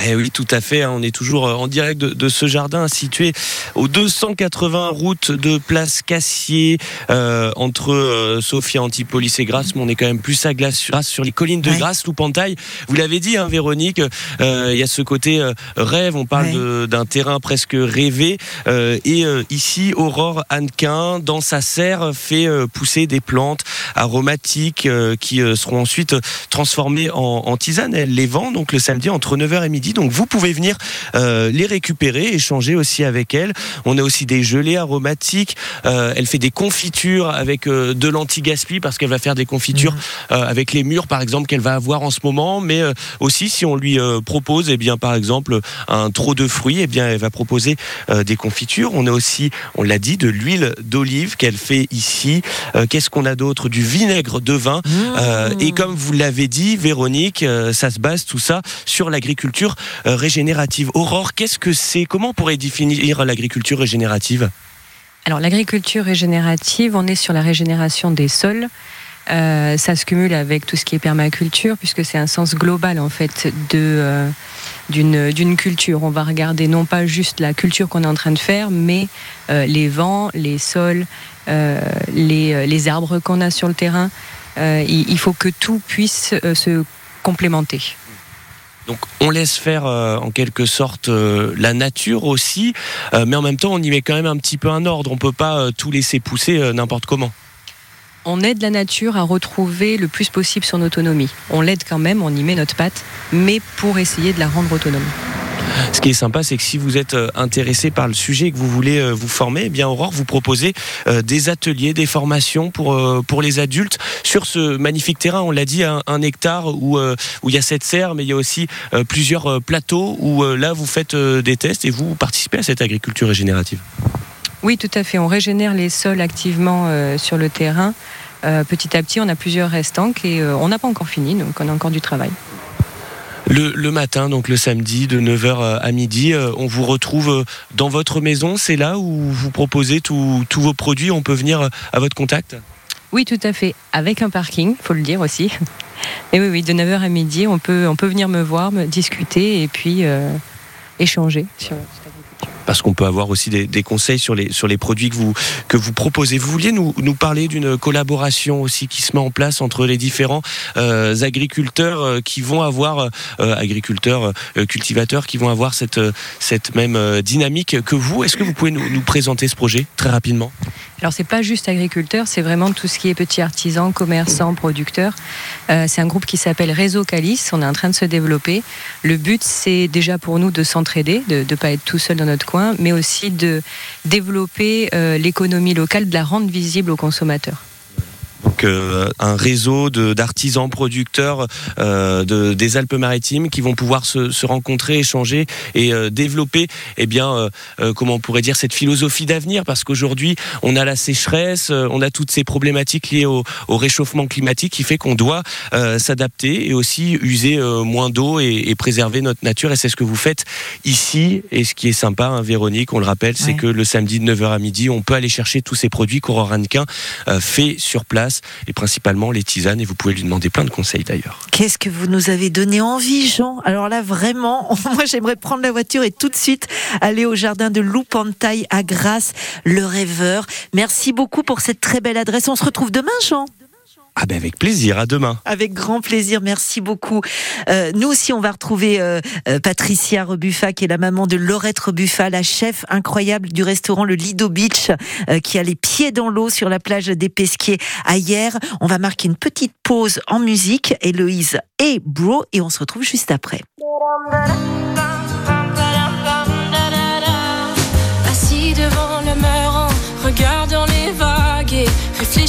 Eh oui, tout à fait. hein. On est toujours euh, en direct de, de ce jardin situé au 280 route de Place Cassier, euh, entre euh, Sofia, Antipolis et Grasse. Mais on est quand même plus à Grasse sur les collines de Ouais. Grasse, Loupantaille. Vous l'avez dit, hein, Véronique, euh, il y a ce côté rêve. On parle Ouais. d'un terrain presque rêvé. Et ici, Aurore Hannequin, dans sa serre, fait pousser des plantes aromatiques qui seront ensuite transformées en, en tisane. Elle les vend donc le samedi entre 9h et midi. Donc vous pouvez venir euh, les récupérer, échanger aussi avec elle. On a aussi des gelées aromatiques. Euh, elle fait des confitures avec euh, de l'anti-gaspi parce qu'elle va faire des confitures euh, avec les murs par exemple qu'elle va avoir en ce moment. Mais aussi si on lui propose, eh bien par exemple un trop de fruits, eh bien elle va proposer des confitures. On a aussi, on l'a dit, de l'huile d'olive qu'elle fait ici. Qu'est-ce qu'on a d'autre? Du vinaigre de vin. Euh, et comme vous l'avez dit, Véronique, ça se base tout ça sur l'agriculture euh, régénérative. Aurore, qu'est-ce que c'est? Comment on pourrait définir l'agriculture régénérative? Alors l'agriculture régénérative, on est sur la régénération des sols. Euh, ça se cumule avec tout ce qui est permaculture, puisque c'est un sens global en fait euh, d'une culture. On va regarder non pas juste la culture qu'on est en train de faire, mais les vents, les sols, les, les arbres qu'on a sur le terrain. Il, faut que tout puisse se complémenter. Donc on laisse faire euh, en quelque sorte euh, la nature aussi, euh, mais en même temps on y met quand même un petit peu un ordre. On peut pas tout laisser pousser n'importe comment. On aide la nature à retrouver le plus possible son autonomie. On l'aide quand même, on y met notre patte, mais pour essayer de la rendre autonome. Ce qui est sympa, c'est que si vous êtes euh, intéressé par le sujet et que vous voulez euh, vous former, eh bien Aurore vous proposez euh, des ateliers, des formations pour les adultes sur ce magnifique terrain. On l'a dit, un, hectare où il y a cette serre, mais il y a aussi plusieurs plateaux où là vous faites des tests et vous participez à cette agriculture régénérative. Oui, tout à fait. On régénère les sols activement sur le terrain. Petit à petit, on a plusieurs restanques et on n'a pas encore fini, donc on a encore du travail. Le, le matin, donc le samedi, de 9h à midi, euh, on vous retrouve euh, dans votre maison. C'est là où vous proposez tous vos produits. On peut venir euh, à votre contact? Oui, tout à fait. Avec un parking, faut le dire aussi. (laughs) Et oui, oui, de 9h à midi, on peut, on peut venir me voir, me discuter et puis euh, échanger parce qu'on peut avoir aussi des, conseils sur les, sur les produits que vous, que vous proposez. Vous vouliez nous, nous parler d'une collaboration aussi qui se met en place entre les différents euh, agriculteurs euh, qui vont avoir, euh, agriculteurs, cultivateurs qui vont avoir cette, cette même dynamique que vous. Est-ce que vous pouvez nous, présenter ce projet très rapidement? Alors c'est pas juste agriculteur, c'est vraiment tout ce qui est petits artisans, commerçants, producteurs. C'est un groupe qui s'appelle Réseau Calice. On est en train de se développer. Le but c'est déjà pour nous de s'entraider, de ne pas être tout seul dans notre coin, mais aussi de développer euh, l'économie locale, de la rendre visible aux consommateurs. Donc euh, un réseau d'artisans producteurs euh, de, des Alpes-Maritimes qui vont pouvoir se, se rencontrer, échanger et euh, développer, eh bien, comment on pourrait dire cette philosophie d'avenir, parce qu'aujourd'hui on a la sécheresse, on a toutes ces problématiques liées au, au réchauffement climatique qui fait qu'on doit euh, s'adapter et aussi user euh, moins d'eau et, et préserver notre nature. Et c'est ce que vous faites ici. Et ce qui est sympa, hein, Véronique, on le rappelle, c'est que le samedi de 9h à midi, on peut aller chercher tous ces produits qu'Aurore Hannequin euh, fait sur place et principalement les tisanes. Et vous pouvez lui demander plein de conseils d'ailleurs. Qu'est-ce que vous nous avez donné envie, Jean? Alors là, vraiment, (laughs) moi j'aimerais prendre la voiture et tout de suite aller au jardin de Loupantaille à Grasse, le rêveur. Merci beaucoup pour cette très belle adresse. On se retrouve demain, Jean? Ah ben avec plaisir, à demain. Avec grand plaisir, merci beaucoup. Euh, nous aussi, on va retrouver euh, euh, Patricia Rebuffa, qui est la maman de Laurette Rebuffa, la chef incroyable du restaurant le Lido Beach, qui a les pieds dans l'eau sur la plage des Pesquiers à hier. On va marquer une petite pause en musique, Héloïse et Bro, et on se retrouve juste après.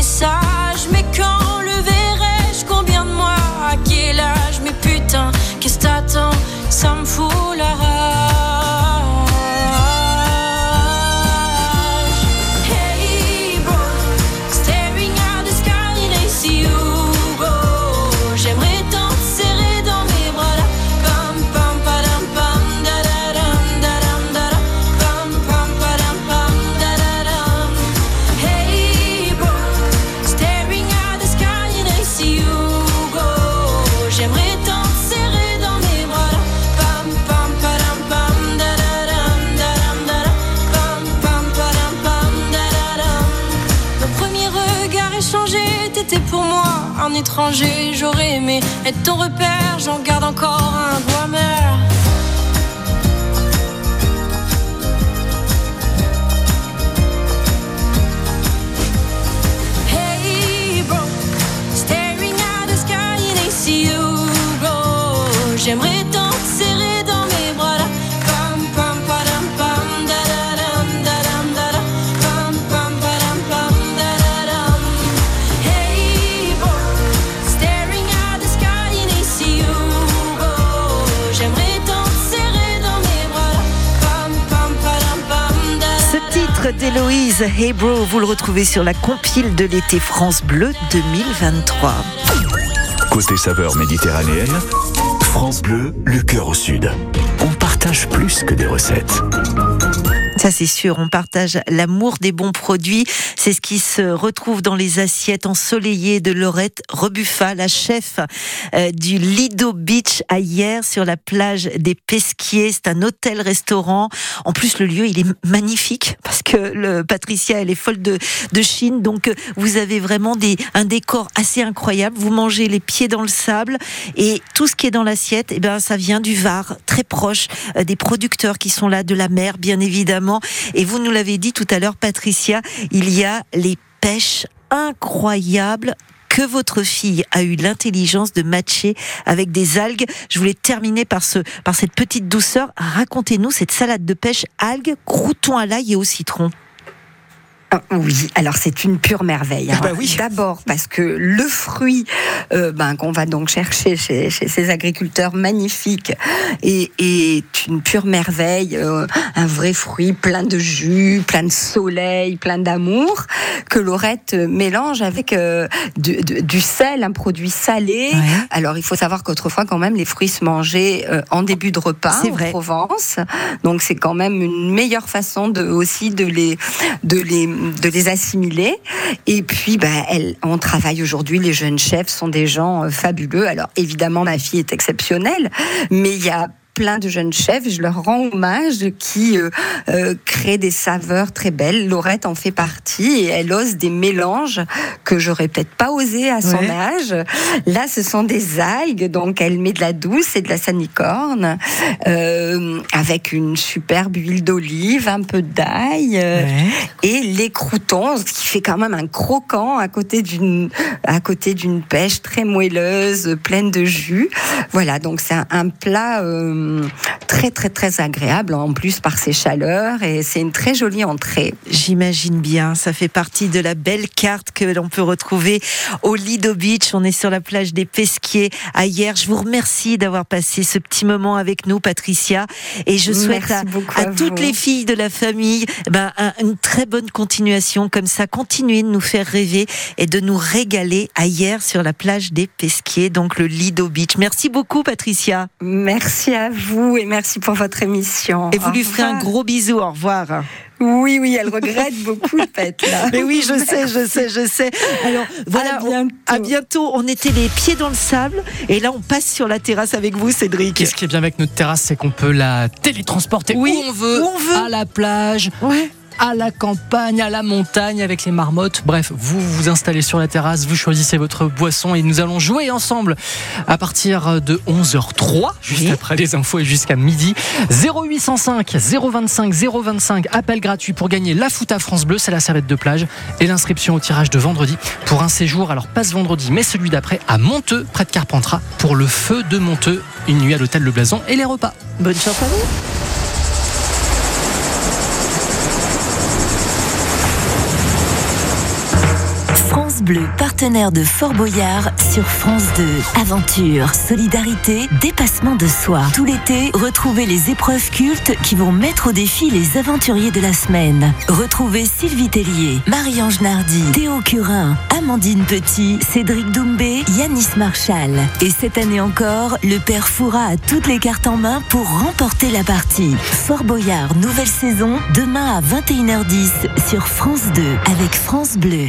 Un message, ton repère, j'en garde encore Hey Bro, vous le retrouvez sur la compile de l'été France Bleu 2023. Côté saveur méditerranéenne, France Bleu, le cœur au sud. On partage plus que des recettes. Ça c'est sûr, on partage l'amour des bons produits. C'est ce qui se retrouve dans les assiettes ensoleillées de Laurette Rebuffa, la chef euh, du Lido Beach à hier sur la plage des Pesquiers. C'est un hôtel-restaurant. En plus, le lieu, il est magnifique parce que le Patricia, elle est folle de, Chine. Donc, euh, vous avez vraiment des, un décor assez incroyable. Vous mangez les pieds dans le sable et tout ce qui est dans l'assiette, eh ben, ça vient du Var, très proche euh, des producteurs qui sont là, de la mer, bien évidemment. Et vous nous l'avez dit tout à l'heure, Patricia, il y a les pêches incroyables que votre fille a eu l'intelligence de matcher avec des algues. Je voulais terminer par, ce, par cette petite douceur. Racontez-nous cette salade de pêche algues, croutons à l'ail et au citron. Ah, Oui, alors c'est une pure merveille. hein. bah oui. D'abord parce que le fruit euh, ben, qu'on va donc chercher chez, chez ces agriculteurs magnifiques est, est une pure merveille, euh, un vrai fruit plein de jus, plein de soleil, plein d'amour, que Laurette mélange avec euh, du, du- du sel, un produit salé. Ouais. Alors il faut savoir qu'autrefois quand même les fruits se mangeaient en début de repas en vrai. Provence, donc c'est quand même une meilleure façon de aussi de les de les de les assimiler. Et puis, bah, elle, on travaille aujourd'hui. Les jeunes chefs sont des gens euh, fabuleux. Alors, évidemment, ma fille est exceptionnelle, mais il y a plein de jeunes chefs, je leur rends hommage, qui euh, euh, créent des saveurs très belles. Laurette en fait partie et elle ose des mélanges que j'aurais peut-être pas osé à son Ouais. âge. Là, ce sont des algues, donc elle met de la douce et de la sanicorne, euh, avec une superbe huile d'olive, un peu d'ail et les croutons, ce qui fait quand même un croquant à côté d'une à côté d'une pêche très moelleuse, pleine de jus. Voilà, donc c'est un, un plat euh, très très très agréable en plus par ses chaleurs et c'est une très jolie entrée. J'imagine bien, ça fait partie de la belle carte que l'on peut retrouver au Lido Beach. On est sur la plage des Pesquiers à hier. Je vous remercie d'avoir passé ce petit moment avec nous, Patricia. Et je souhaite à, beaucoup à à toutes les filles de la famille ben, un- une très bonne continuation comme ça. Continuez de nous faire rêver et de nous régaler à hier sur la plage des Pesquiers, donc le Lido Beach. Merci beaucoup, Patricia. Merci à vous et merci pour votre émission. Et vous Au lui ferez un revoir. gros bisou. Au revoir. Oui, oui, elle regrette (laughs) beaucoup le pète là. Mais oui, je sais, je sais, je sais. Alors voilà, À on- bientôt. à bientôt. On était les pieds dans le sable et là on passe sur la terrasse avec vous, Cédric. Qu'est-ce qui est bien avec notre terrasse, c'est qu'on peut la télétransporter Oui, où on veut, où on veut. à la plage, Ouais. À la campagne, à la montagne, avec les marmottes. Bref, vous vous installez sur la terrasse, vous choisissez votre boisson et nous allons jouer ensemble à partir de 11h03, juste Oui. après les infos et jusqu'à midi. 0805 025 025, appel gratuit pour gagner la foot à France Bleu, c'est la serviette de plage et l'inscription au tirage de vendredi pour un séjour, alors pas ce vendredi, mais celui d'après à Monteux, près de Carpentras, pour le feu de Monteux, une nuit à l'hôtel Le Blason et les repas. Bonne chance à vous. Bleu, partenaire de Fort Boyard sur France 2. Aventure, solidarité, dépassement de soi. Tout l'été, retrouvez les épreuves cultes qui vont mettre au défi les aventuriers de la semaine. Retrouvez Sylvie Tellier, Marie-Ange Nardi, Théo Curin, Amandine Petit, Cédric Doumbé, Yanis Marshall. Et cette année encore, le père Foura a toutes les cartes en main pour remporter la partie. Fort Boyard, nouvelle saison, demain à 21h10 sur France 2 avec France Bleu.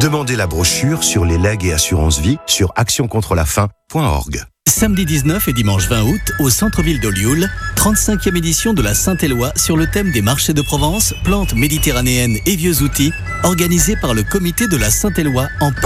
Demandez la brochure sur les legs et assurances vie sur actioncontrelafaim.org. Samedi 19 et dimanche 20 août, au centre-ville d'Olioul, 35e édition de la Saint-Éloi sur le thème des marchés de Provence, plantes méditerranéennes et vieux outils, organisé par le comité de la Saint-Éloi en